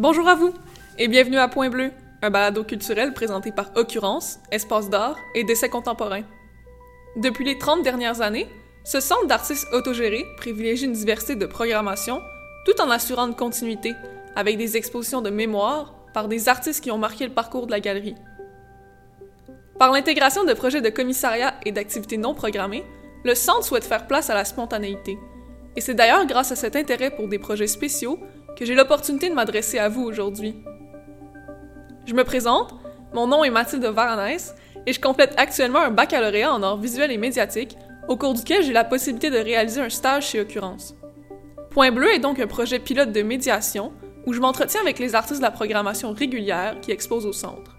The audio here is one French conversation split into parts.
Bonjour à vous et bienvenue à Point Bleu, un balado culturel présenté par Occurrence, Espace d'art et d'essais contemporains. Depuis les 30 dernières années, ce centre d'artistes autogérés privilégie une diversité de programmation tout en assurant une continuité avec des expositions de mémoire par des artistes qui ont marqué le parcours de la galerie. Par l'intégration de projets de commissariat et d'activités non programmées, le centre souhaite faire place à la spontanéité. Et c'est d'ailleurs grâce à cet intérêt pour des projets spéciaux que j'ai l'opportunité de m'adresser à vous aujourd'hui. Je me présente, mon nom est Mathilde Varanès et je complète actuellement un baccalauréat en arts visuels et médiatiques au cours duquel j'ai la possibilité de réaliser un stage chez Occurrence. Point Bleu est donc un projet pilote de médiation où je m'entretiens avec les artistes de la programmation régulière qui exposent au centre.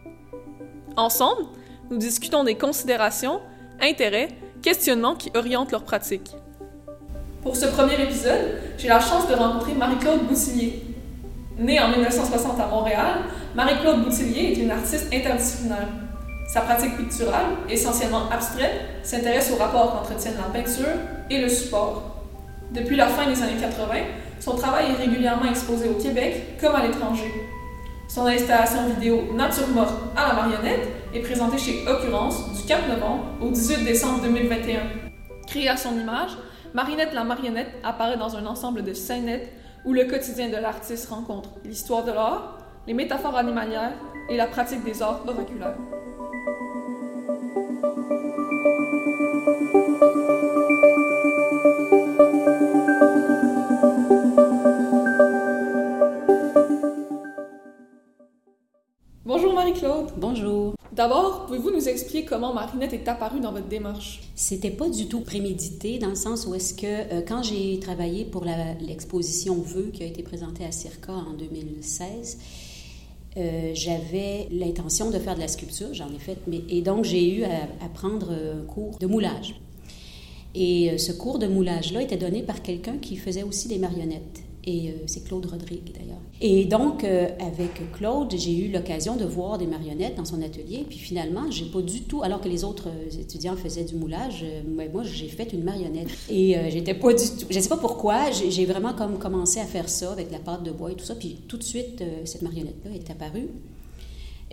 Ensemble, nous discutons des considérations, intérêts, questionnements qui orientent leur pratique. Pour ce premier épisode, j'ai la chance de rencontrer Marie-Claude Boutillier. Née en 1960 à Montréal, Marie-Claude Boutillier est une artiste interdisciplinaire. Sa pratique picturale, essentiellement abstraite, s'intéresse au rapport qu'entretiennent la peinture et le support. Depuis la fin des années 80, son travail est régulièrement exposé au Québec comme à l'étranger. Son installation vidéo Nature morte à la marionnette est présentée chez Occurrence du 4 novembre au 18 décembre 2021. Créée à son image, Marinette la marionnette apparaît dans un ensemble de scénettes où le quotidien de l'artiste rencontre l'histoire de l'art, les métaphores animalières et la pratique des arts oraculaires. D'abord, pouvez-vous nous expliquer comment Marinette est apparue dans votre démarche? C'était pas du tout prémédité dans le sens où est-ce que euh, quand j'ai travaillé pour l'exposition Vœux qui a été présentée à Circa en 2016, euh, j'avais l'intention de faire de la sculpture, j'en ai fait, mais, et donc j'ai eu à, prendre un cours de moulage. Et euh, ce cours de moulage-là était donné par quelqu'un qui faisait aussi des marionnettes. Et euh, c'est Claude Rodrigue d'ailleurs. Et donc, euh, avec Claude, j'ai eu l'occasion de voir des marionnettes dans son atelier. Puis finalement, j'ai pas du tout, alors que les autres euh, étudiants faisaient du moulage, moi, j'ai fait une marionnette. Et j'étais pas du tout. Je sais pas pourquoi, j'ai vraiment comme commencé à faire ça avec la pâte de bois et tout ça. Puis tout de suite, cette marionnette-là est apparue.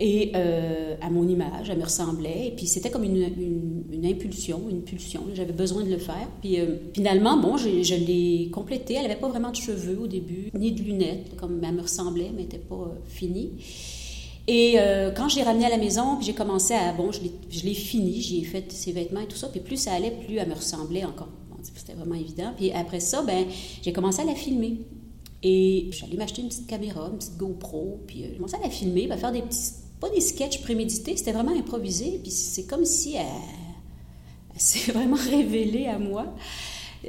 Et euh, à mon image, elle me ressemblait. Et puis c'était comme une, impulsion, une pulsion. J'avais besoin de le faire. Puis euh, finalement, bon, je, je l'ai complétée. Elle n'avait pas vraiment de cheveux au début, ni de lunettes, comme elle me ressemblait, mais n'était pas euh, finie. Et euh, quand j'ai ramené à la maison, puis j'ai commencé à... Bon, je l'ai fini, j'ai fait ses vêtements et tout ça. Puis plus ça allait, plus elle me ressemblait encore. Bon, C'était vraiment évident. Puis après ça, ben, j'ai commencé à la filmer. Et j'allais m'acheter une petite caméra, une petite GoPro, puis j'ai commencé à la filmer, à faire des petits pas des sketchs prémédités, c'était vraiment improvisé. Puis c'est comme si elle, s'est vraiment révélée à moi.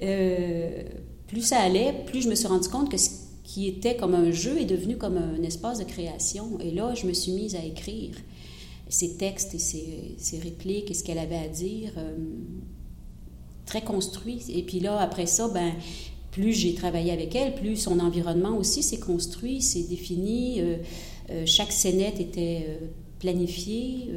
Euh, plus ça allait, plus je me suis rendu compte que ce qui était comme un jeu est devenu comme un espace de création. Et là, je me suis mise à écrire ses textes et ses, répliques et ce qu'elle avait à dire, euh, très construit. Et puis là, après ça, ben, plus j'ai travaillé avec elle, plus son environnement aussi s'est construit, s'est défini. Euh, chaque scénette était euh, planifiée.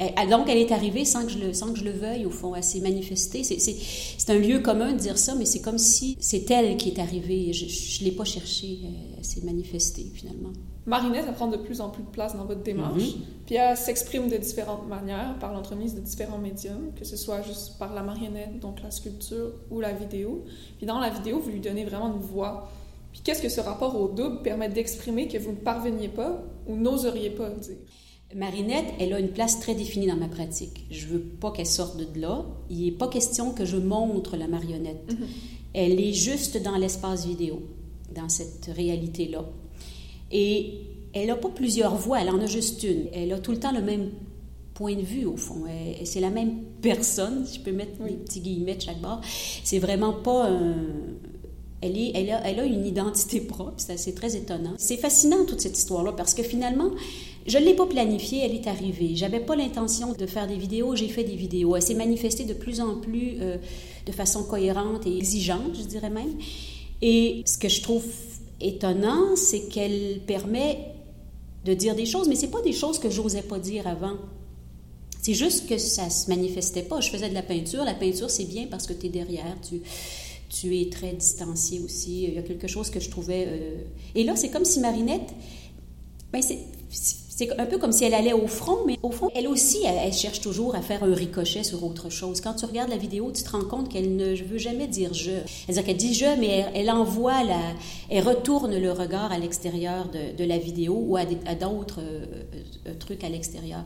Euh, donc, elle est arrivée sans que je le, sans que je le veuille, au fond. Elle s'est manifestée. C'est un lieu commun de dire ça, mais c'est comme si c'est elle qui est arrivée. Je ne l'ai pas cherchée. Elle, s'est manifestée, finalement. Marinette, elle prend de plus en plus de place dans votre démarche. Mm-hmm. Puis elle s'exprime de différentes manières, par l'entremise de différents médiums, que ce soit juste par la marionnette, donc la sculpture, ou la vidéo. Puis dans la vidéo, vous lui donnez vraiment une voix. Puis qu'est-ce que ce rapport au double permet d'exprimer que vous ne parveniez pas ou n'oseriez pas dire? Marinette, elle a une place très définie dans ma pratique. Je veux pas qu'elle sorte de là. Il n'est pas question que je montre la marionnette. Mm-hmm. Elle est juste dans l'espace vidéo, dans cette réalité-là. Et elle n'a pas plusieurs voix, elle en a juste une. Elle a tout le temps le même point de vue, au fond. C'est la même personne, si je peux mettre des petits guillemets de chaque bord. C'est vraiment pas un, elle, a, une identité propre, c'est très étonnant. C'est fascinant toute cette histoire-là parce que finalement, je ne l'ai pas planifiée, elle est arrivée. J'avais pas l'intention de faire des vidéos, j'ai fait des vidéos. Elle s'est manifestée de plus en plus euh, de façon cohérente et exigeante, je dirais même. Et ce que je trouve étonnant, c'est qu'elle permet de dire des choses, mais c'est pas des choses que j'osais pas dire avant. C'est juste que ça se manifestait pas. Je faisais de la peinture. La peinture, c'est bien parce que tu es derrière, tu tu es très distancié aussi. Il y a quelque chose que je trouvais... Et là, c'est comme si Marinette... Ben c'est c'est un peu comme si elle allait au front, mais au fond, elle aussi, elle, cherche toujours à faire un ricochet sur autre chose. Quand tu regardes la vidéo, tu te rends compte qu'elle ne veut jamais dire je. C'est-à-dire qu'elle dit je, mais elle, envoie la, elle retourne le regard à l'extérieur de, la vidéo ou à, d'autres euh, euh, trucs à l'extérieur.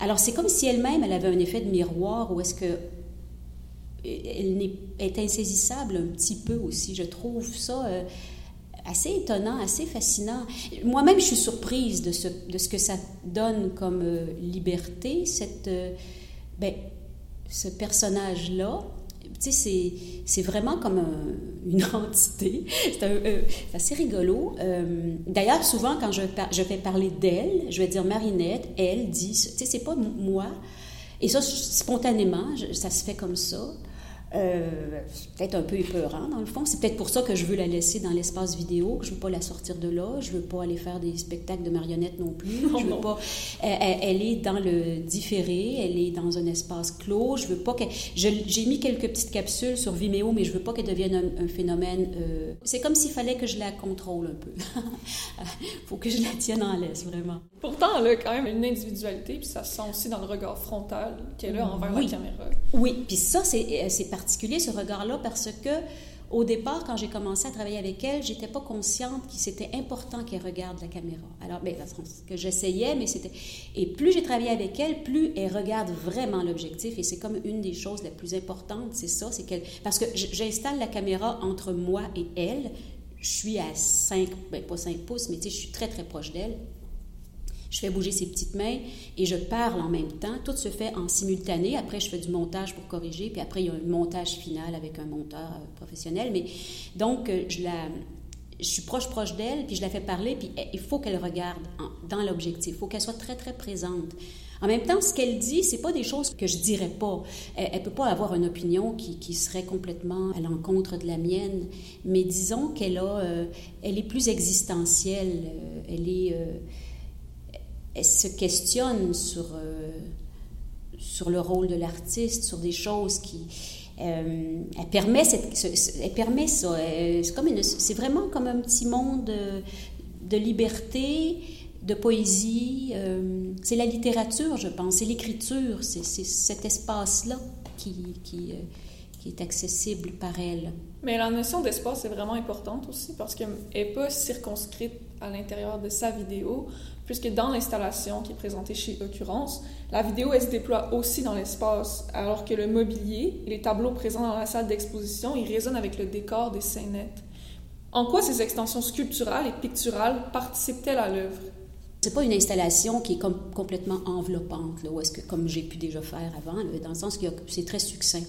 Alors c'est comme si elle-même, elle avait un effet de miroir où est-ce que elle est, insaisissable un petit peu aussi. Je trouve ça. Euh, assez étonnant, assez fascinant. Moi-même, je suis surprise de ce, que ça donne comme euh, liberté, cette, euh, ben, ce personnage-là. Tu sais, c'est vraiment comme une entité. C'est assez rigolo. D'ailleurs, souvent, quand je, je vais parler d'elle, je vais dire Marinette, elle dit, tu sais, c'est pas moi. Et ça, spontanément, ça se fait comme ça. Euh, peut-être un peu épeurant dans le fond. C'est peut-être pour ça que je veux la laisser dans l'espace vidéo, que je veux pas la sortir de là. Je veux pas aller faire des spectacles de marionnettes non plus. je veux pas. Elle, est dans le différé. Elle est dans un espace clos. Je veux pas que. J'ai mis quelques petites capsules sur Vimeo, mais je veux pas qu'elle devienne un, phénomène. Euh, c'est comme s'il fallait que je la contrôle un peu. faut que je la tienne en laisse vraiment. Pourtant, elle a quand même une individualité, puis ça se sent aussi dans le regard frontal qu'elle a envers la caméra. Oui, puis ça, c'est particulier ce regard-là parce que au départ, quand j'ai commencé à travailler avec elle, j'étais pas consciente que c'était important qu'elle regarde la caméra. Alors, ben, que j'essayais, mais c'était. Et plus j'ai travaillé avec elle, plus elle regarde vraiment l'objectif. Et c'est comme une des choses les plus importantes, c'est ça, c'est qu'elle. Parce que j'installe la caméra entre moi et elle. Je suis à 5, ben, pas 5 pouces, mais tu sais, je suis très, très proche d'elle je fais bouger ses petites mains et je parle en même temps. Tout se fait en simultané. Après, je fais du montage pour corriger, puis après, il y a un montage final avec un monteur euh, professionnel. Mais donc, euh, je suis proche proche d'elle, puis je la fais parler, puis il faut qu'elle regarde dans l'objectif. Il faut qu'elle soit très très présente. En même temps, ce qu'elle dit, c'est pas des choses que je dirais pas. Elle, ne peut pas avoir une opinion qui, serait complètement à l'encontre de la mienne, mais disons qu'elle euh, est plus existentielle. elle est elle se questionne sur, euh, sur le rôle de l'artiste, sur des choses qui... Euh, elle, permet cette, elle permet ça. C'est, comme c'est vraiment comme un petit monde de, liberté, de poésie. Euh, c'est la littérature, je pense. C'est l'écriture. C'est, cet espace-là qui, qui, qui, est accessible par elle. Mais la notion d'espace est vraiment importante aussi parce qu'elle n'est pas circonscrite à l'intérieur de sa vidéo puisque dans l'installation qui est présentée chez Occurrence, la vidéo elle se déploie aussi dans l'espace, alors que le mobilier et les tableaux présents dans la salle d'exposition, ils résonnent avec le décor des scénettes. En quoi ces extensions sculpturales et picturales participent-elles à l'œuvre? C'est pas une installation qui est complètement enveloppante, là, est-ce que, comme j'ai pu déjà faire avant, dans le sens que c'est très succinct.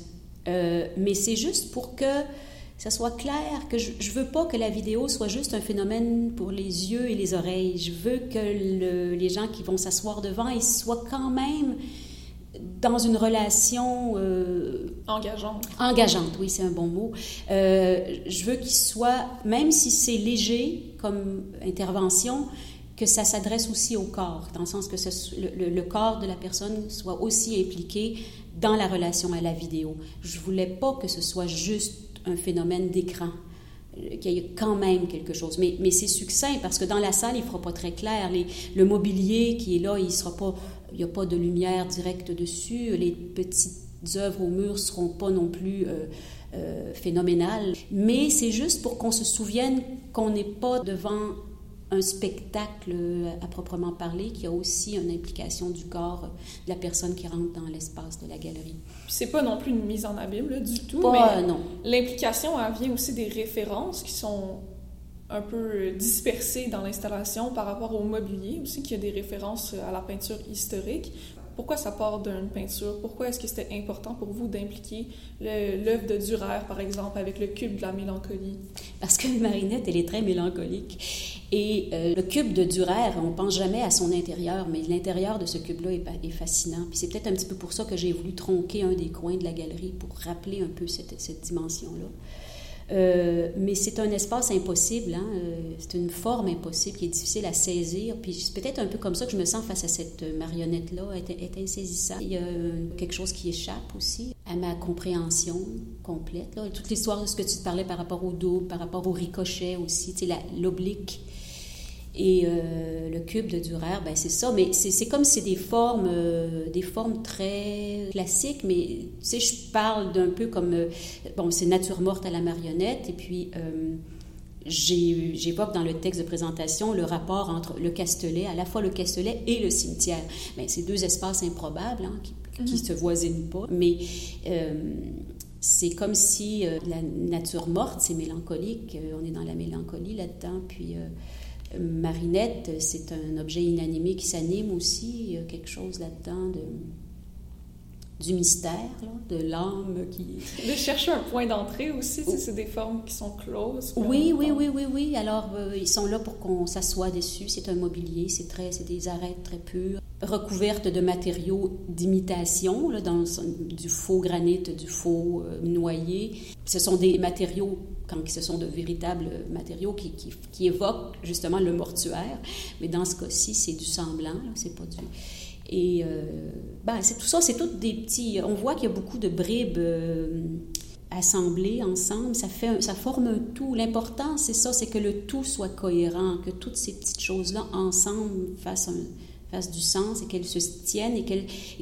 Euh, mais c'est juste pour que ça soit clair, que je ne veux pas que la vidéo soit juste un phénomène pour les yeux et les oreilles. Je veux que les gens qui vont s'asseoir devant, ils soient quand même dans une relation... Euh, engageante. Engageante, oui, c'est un bon mot. Euh, je veux qu'ils soient, même si c'est léger comme intervention, que ça s'adresse aussi au corps, dans le sens que le, le, corps de la personne soit aussi impliqué dans la relation à la vidéo. Je voulais pas que ce soit juste un phénomène d'écran euh, qu'il y ait quand même quelque chose. Mais, mais c'est succinct parce que dans la salle, il ne fera pas très clair. Les, le mobilier qui est là, il sera pas, il n'y a pas de lumière directe dessus. Les petites œuvres au mur ne seront pas non plus euh, euh, phénoménales. Mais c'est juste pour qu'on se souvienne qu'on n'est pas devant un spectacle à proprement parler qui a aussi une implication du corps de la personne qui rentre dans l'espace de la galerie. C'est pas non plus une mise en abîme du tout, pas, non. L'implication vient aussi des références qui sont un peu dispersées dans l'installation par rapport au mobilier aussi, qui a des références à la peinture historique. Pourquoi ça part d'une peinture? Pourquoi est-ce que c'était important pour vous d'impliquer l'œuvre de Durer, par exemple, avec le cube de la mélancolie? Parce que Marinette, elle est très mélancolique. Et euh, le cube de Durer, on pense jamais à son intérieur, mais l'intérieur de ce cube-là est, fascinant. Puis c'est peut-être un petit peu pour ça que j'ai voulu tronquer un des coins de la galerie pour rappeler un peu cette, dimension-là. Euh, mais c'est un espace impossible, hein? Euh, c'est une forme impossible qui est difficile à saisir. Puis c'est peut-être un peu comme ça que je me sens face à cette marionnette-là, elle est, insaisissable. Il y a quelque chose qui échappe aussi à ma compréhension complète. Toute l'histoire de ce que tu parlais par rapport au double, par rapport au ricochet aussi, l'oblique et euh, le cube de Durer, ben c'est ça. Mais c'est comme c'est des formes, euh, des formes très classiques. Mais tu sais, je parle d'un peu comme euh, bon, c'est nature morte à la marionnette. Et puis j'évoque dans le texte de présentation le rapport entre le Castellet, à la fois le Castellet et le cimetière. Mais c'est deux espaces improbables hein, qui, qui mm-hmm. se voisinent pas. Mais c'est comme si la nature morte, c'est mélancolique. on est dans la mélancolie là-dedans. Puis Marinette, c'est un objet inanimé qui s'anime aussi. Il y a quelque chose là-dedans de, du mystère, de l'âme qui... De chercher un point d'entrée aussi, c'est des formes qui sont closes. Oui, oui, oui, oui, oui. Alors, euh, ils sont là pour qu'on s'assoie dessus. C'est un mobilier, c'est très, c'est des arêtes très pures, recouvertes de matériaux d'imitation, du faux granit, du faux euh, noyer. Ce sont des matériaux quand ce sont de véritables matériaux qui, qui, évoquent justement le mortuaire. Mais dans ce cas-ci, c'est du semblant, c'est pas du... Et euh, ben, c'est tout ça, c'est tout des petits... On voit qu'il y a beaucoup de bribes euh, assemblées ensemble, ça, fait, ça forme un tout. L'important, c'est ça, c'est que le tout soit cohérent, que toutes ces petites choses-là ensemble fassent un fassent du sens et qu'elles se tiennent et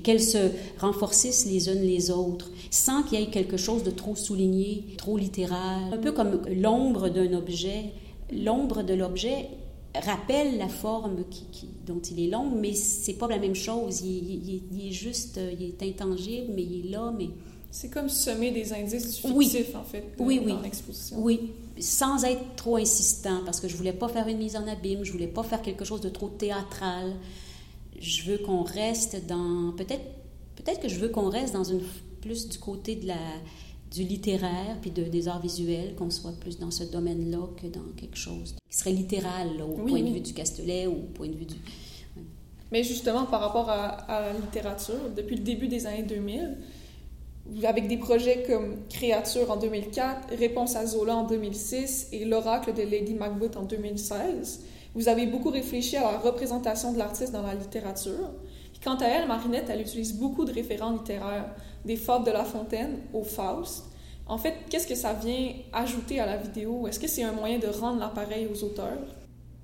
qu'elles se renforcissent les unes les autres, sans qu'il y ait quelque chose de trop souligné, trop littéral. Un peu comme l'ombre d'un objet. L'ombre de l'objet rappelle la forme qui, dont il est long, mais c'est pas la même chose. Il, il, est juste, il est intangible, mais il est là, mais... C'est comme semer des indices du fictif, en fait, oui, oui. dans l'exposition. Oui, sans être trop insistant, parce que je voulais pas faire une mise en abîme, je voulais pas faire quelque chose de trop théâtral je veux qu'on reste dans. Peut-être peut-être que je veux qu'on reste dans une plus du côté de la du littéraire puis de, des arts visuels, qu'on soit plus dans ce domaine-là que dans quelque chose qui serait littéral au point de vue du Castellet ou au point de vue du. Mais justement, par rapport à, à, la littérature, depuis le début des années 2000, avec des projets comme Créature en 2004, Réponse à Zola en 2006 et L'Oracle de Lady Macbeth en 2016, vous avez beaucoup réfléchi à la représentation de l'artiste dans la littérature. quant à elle, Marinette, elle utilise beaucoup de référents littéraires, des fables de La Fontaine au Faust. En fait, qu'est-ce que ça vient ajouter à la vidéo? Est-ce que c'est un moyen de rendre l'appareil aux auteurs?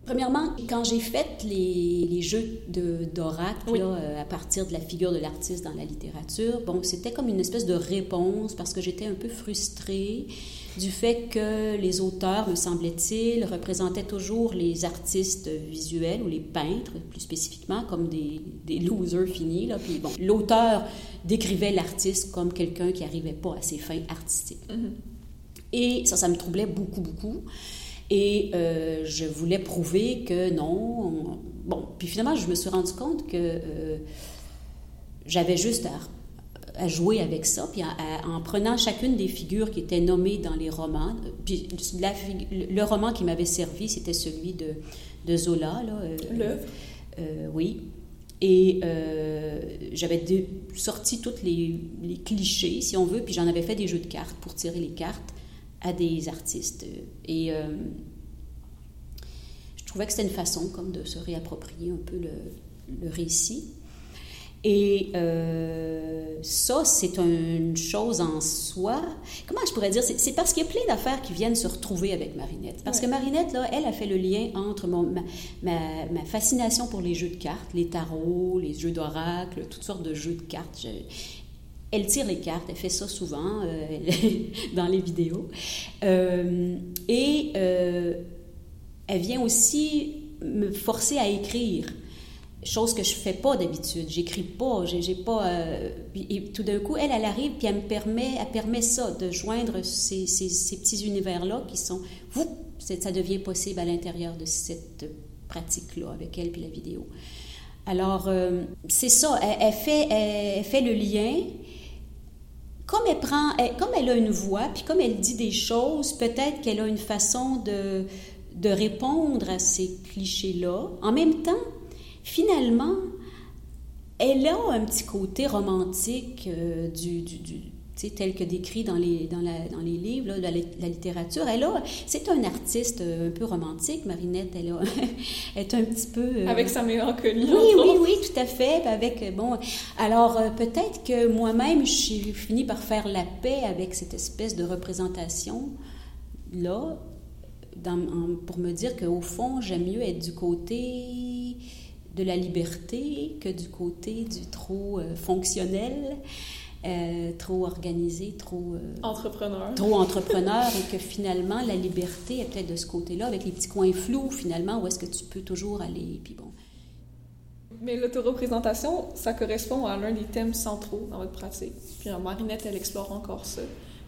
Premièrement, quand j'ai fait les, les jeux d'oracle euh, à partir de la figure de l'artiste dans la littérature, bon, c'était comme une espèce de réponse parce que j'étais un peu frustrée du fait que les auteurs, me semblait-il, représentaient toujours les artistes visuels ou les peintres, plus spécifiquement, comme des, des losers finis. Là. Puis bon, l'auteur décrivait l'artiste comme quelqu'un qui n'arrivait pas à ses fins artistiques. Mm-hmm. Et ça, ça me troublait beaucoup, beaucoup. Et euh, je voulais prouver que non. Bon, puis finalement, je me suis rendu compte que euh, j'avais juste à à jouer avec ça, puis en prenant chacune des figures qui étaient nommées dans les romans. Puis le roman qui m'avait servi, c'était celui de, de Zola. Euh, L'œuvre. Euh, oui. Et euh, j'avais sorti tous les, les, clichés, si on veut, puis j'en avais fait des jeux de cartes pour tirer les cartes à des artistes. Et je trouvais que c'était une façon comme de se réapproprier un peu le, le récit. Et euh, ça, c'est une chose en soi. Comment je pourrais dire? C'est parce qu'il y a plein d'affaires qui viennent se retrouver avec Marinette. Parce que Marinette, là, elle a fait le lien entre mon, ma, ma, fascination pour les jeux de cartes, les tarots, les jeux d'oracle, toutes sortes de jeux de cartes. Elle tire les cartes, elle fait ça souvent euh, dans les vidéos. Euh, et elle vient aussi me forcer à écrire chose que je fais pas d'habitude. J'écris pas, j'ai pas. Euh, et tout d'un coup, elle, elle arrive puis elle me permet, elle permet ça, de joindre ces, petits univers-là qui sont. Ça devient possible à l'intérieur de cette pratique-là avec elle puis la vidéo. Alors, euh, c'est ça. Elle, fait, elle, fait le lien. Comme elle prend, comme elle a une voix, puis comme elle dit des choses, peut-être qu'elle a une façon de, de répondre à ces clichés-là. En même temps, finalement, elle a un petit côté romantique euh, du, tel que décrit dans les, dans la, dans les livres, là, la, la, littérature. Elle a, c'est un artiste euh, un peu romantique, Marinette. Elle, a, est un petit peu... Euh, avec sa mélancolie. Oui, oui, oui, tout à fait. Avec, euh, bon, alors peut-être que moi-même, j'ai fini par faire la paix avec cette espèce de représentation-là, pour me dire qu'au fond, j'aime mieux être du côté de la liberté que du côté du trop fonctionnel. Euh, trop organisé, trop... Euh, entrepreneur. Trop entrepreneur et que finalement, la liberté est peut-être de ce côté-là, avec les petits coins flous, finalement, où est-ce que tu peux toujours aller, puis bon. Mais l'autoreprésentation, ça correspond à l'un des thèmes centraux dans votre pratique. Puis Marinette, elle explore encore ça.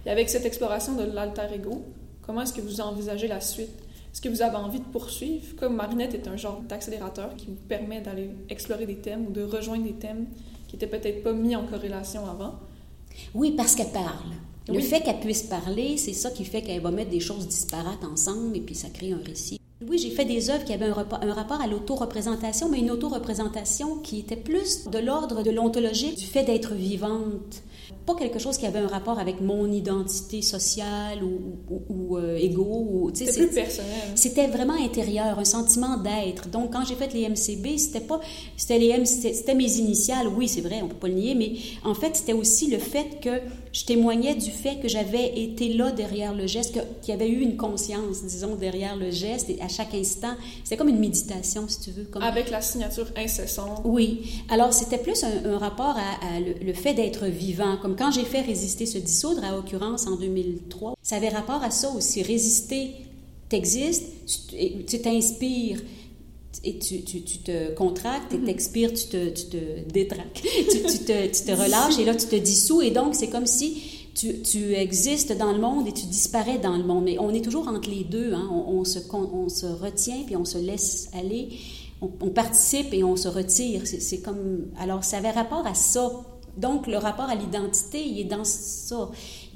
Et avec cette exploration de l'alter ego, comment est-ce que vous envisagez la suite? Est-ce que vous avez envie de poursuivre? Comme Marinette est un genre d'accélérateur qui vous permet d'aller explorer des thèmes ou de rejoindre des thèmes qui n'étaient peut-être pas mis en corrélation avant. Oui, parce qu'elle parle. Le fait qu'elle puisse parler, c'est ça qui fait qu'elle va mettre des choses disparates ensemble et puis ça crée un récit. Oui, j'ai fait des œuvres qui avaient un, rapport, un rapport à l'autoreprésentation, mais une autoreprésentation qui était plus de l'ordre de l'ontologie, du fait d'être vivante pas quelque chose qui avait un rapport avec mon identité sociale ou, ou, ou euh, égo. C'était plus personnel. C'était vraiment intérieur, un sentiment d'être. Donc, quand j'ai fait les MCB, c'était pas, c'était les c'était mes initiales. Oui, c'est vrai, on peut pas le nier, mais en fait, c'était aussi le fait que je témoignais du fait que j'avais été là derrière le geste, qu'il y avait eu une conscience, disons, derrière le geste, et à chaque instant. C'était comme une méditation, si tu veux. Comme... Avec la signature incessante. Oui. Alors, c'était plus un, rapport à, le, le fait d'être vivant, comme quand j'ai fait résister se dissoudre, à l'occurrence en 2003, ça avait rapport à ça aussi. Résister, t'existes, tu t'inspires et tu, tu, tu, te contractes et mm-hmm. t'expires, tu te, tu te détraques, tu, tu, te, tu te relâches et là tu te dissous et donc c'est comme si tu, tu, existes dans le monde et tu disparais dans le monde. Mais on est toujours entre les deux, hein. on, se, on se retient puis on se laisse aller, on, on participe et on se retire. C'est comme... Alors ça avait rapport à ça donc, le rapport à l'identité, il est dans ça.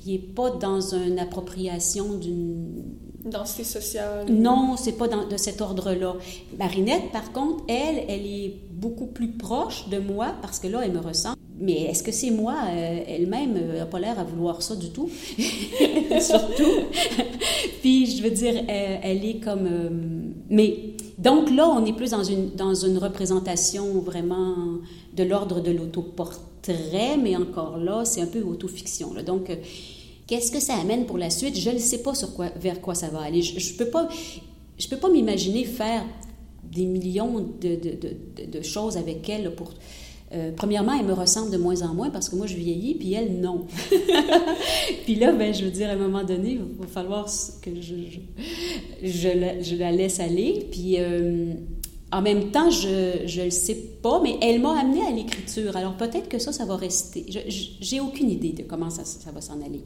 Il n'est pas dans une appropriation d'une... Densité sociale. Non, c'est pas dans, de cet ordre-là. Marinette, par contre, elle, elle est beaucoup plus proche de moi parce que là, elle me ressent. Mais est-ce que c'est moi euh, elle-même n'a euh, pas l'air à vouloir ça du tout, surtout. Puis je veux dire, elle, elle est comme. Euh, mais donc là, on est plus dans une dans une représentation vraiment de l'ordre de l'autoportrait, mais encore là, c'est un peu autofiction. Là. Donc, euh, qu'est-ce que ça amène pour la suite? Je ne sais pas sur quoi, vers quoi ça va aller. Je ne peux pas, je peux pas m'imaginer faire des millions de, de, de, de, choses avec elle pour... Euh, premièrement, elle me ressemble de moins en moins parce que moi, je vieillis, puis elle, non. puis là, ben, je veux dire, à un moment donné, il va falloir que je, je, je, la, je la, laisse aller. Puis... Euh, en même temps, je ne le sais pas, mais elle m'a amené à l'écriture. Alors peut-être que ça, ça va rester. J'ai aucune idée de comment ça, ça va s'en aller.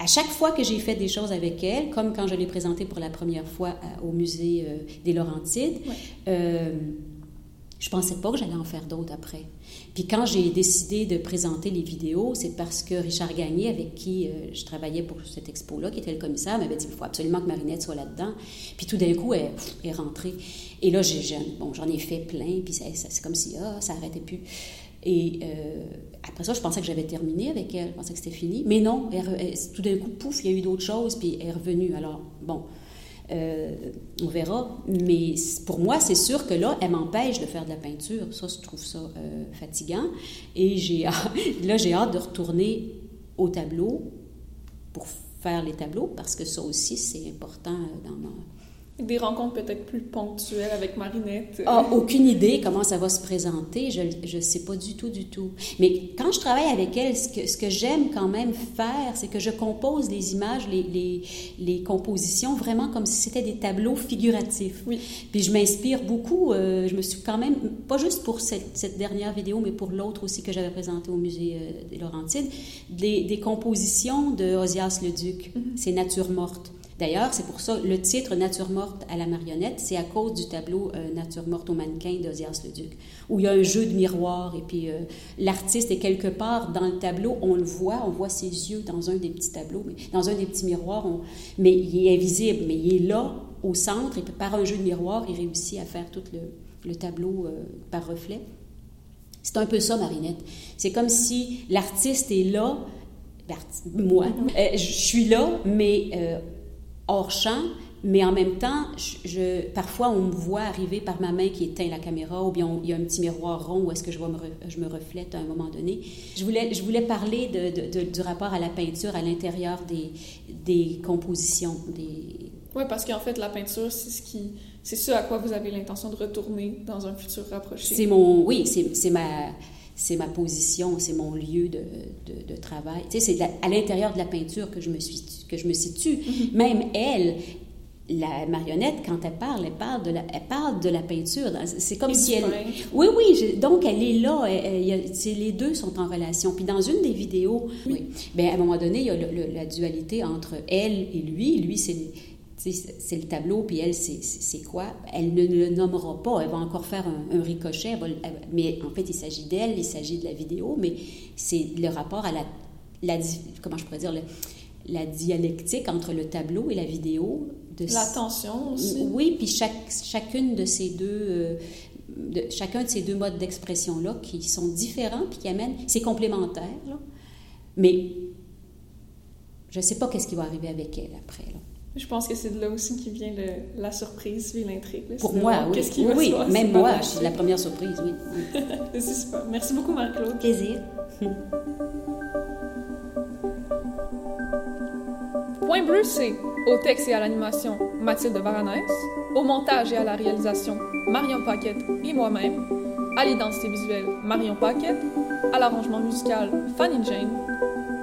À chaque fois que j'ai fait des choses avec elle, comme quand je l'ai présentée pour la première fois au musée euh, des Laurentides, je pensais pas que j'allais en faire d'autres après. Puis quand j'ai décidé de présenter les vidéos, c'est parce que Richard Gagné, avec qui euh, je travaillais pour cette expo-là, qui était le commissaire, m'avait dit il faut absolument que Marinette soit là-dedans. Puis tout d'un coup, elle est rentrée. Et là, j'ai, bon, j'en ai fait plein, puis c'est comme si ah, ça n'arrêtait plus. Et euh, après ça, je pensais que j'avais terminé avec elle, je pensais que c'était fini. Mais non, tout d'un coup, pouf, il y a eu d'autres choses, puis elle est revenue. Alors, bon, euh, on verra. Mais pour moi, c'est sûr que là, elle m'empêche de faire de la peinture. Ça, je trouve ça euh, fatigant. Et j'ai là, j'ai hâte de retourner au tableau pour faire les tableaux, parce que ça aussi, c'est important dans ma des rencontres peut-être plus ponctuelles avec Marinette? Ah, aucune idée comment ça va se présenter. Je ne sais pas du tout, du tout. Mais quand je travaille avec elle, ce que, ce que j'aime quand même faire, c'est que je compose les images, les, les, les compositions vraiment comme si c'était des tableaux figuratifs. Oui. Puis je m'inspire beaucoup. Euh, je me suis quand même, pas juste pour cette, cette dernière vidéo, mais pour l'autre aussi que j'avais présentée au musée euh, des Laurentides, des, des compositions de Osias le Duc. Mm-hmm. C'est Nature morte. D'ailleurs, c'est pour ça le titre Nature morte à la marionnette, c'est à cause du tableau euh, Nature morte au mannequin d'Ozias le Duc, où il y a un jeu de miroir et puis euh, l'artiste est quelque part dans le tableau, on le voit, on voit ses yeux dans un des petits tableaux, mais dans un des petits miroirs, mais il est invisible, mais il est là au centre et par un jeu de miroir, il réussit à faire tout le, tableau euh, par reflet. C'est un peu ça, Marinette. C'est comme si l'artiste est là, moi. Euh, je suis là, mais euh, hors champ. Mais en même temps, je, parfois, on me voit arriver par ma main qui éteint la caméra, ou bien il y a un petit miroir rond où est-ce que je, me, je me reflète à un moment donné. Je voulais, je voulais parler de, du rapport à la peinture à l'intérieur des, des compositions. Des... Oui, parce qu'en fait, la peinture, c'est ce qui, c'est ce à quoi vous avez l'intention de retourner dans un futur rapproché. C'est mon, oui, c'est ma c'est ma position, c'est mon lieu de, de, travail. Tu sais, c'est à l'intérieur de la peinture que je me, suis, que je me situe. Mm-hmm. Même elle, la marionnette, quand elle parle, elle parle de la, elle parle de la peinture. C'est comme si elle... Oui, oui, donc elle est là. les deux sont en relation. Puis dans une des vidéos, oui. bien, à un moment donné, il y a la dualité entre elle et lui. Lui, c'est c'est le tableau, puis elle, c'est quoi? Elle ne le nommera pas, elle va encore faire un, ricochet, mais en fait, il s'agit d'elle, il s'agit de la vidéo, mais c'est le rapport à la, la, comment je pourrais dire, la dialectique entre le tableau et la vidéo. la tension aussi. Oui, puis chaque, chacune de ces deux... Euh, de, chacun de ces deux modes d'expression-là qui sont différents, puis qui amènent... C'est complémentaire, là, mais je ne sais pas qu'est-ce qui va arriver avec elle après, là. Je pense que c'est de là aussi qui vient le, la surprise et l'intrigue. Pour moi, oui. Qu'est-ce qui oui, même moi, c'est la première surprise, oui. c'est super. Merci beaucoup, Marc-Claude. Plaisir. Point bleu, c'est au texte et à l'animation Mathilde Varanès, au montage et à la réalisation Marion Paquette et moi-même, à l'identité visuelle Marion Paquette, à l'arrangement musical Fanny Jane.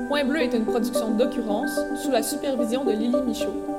Point bleu est une production d'occurrence sous la supervision de Lily Michaud.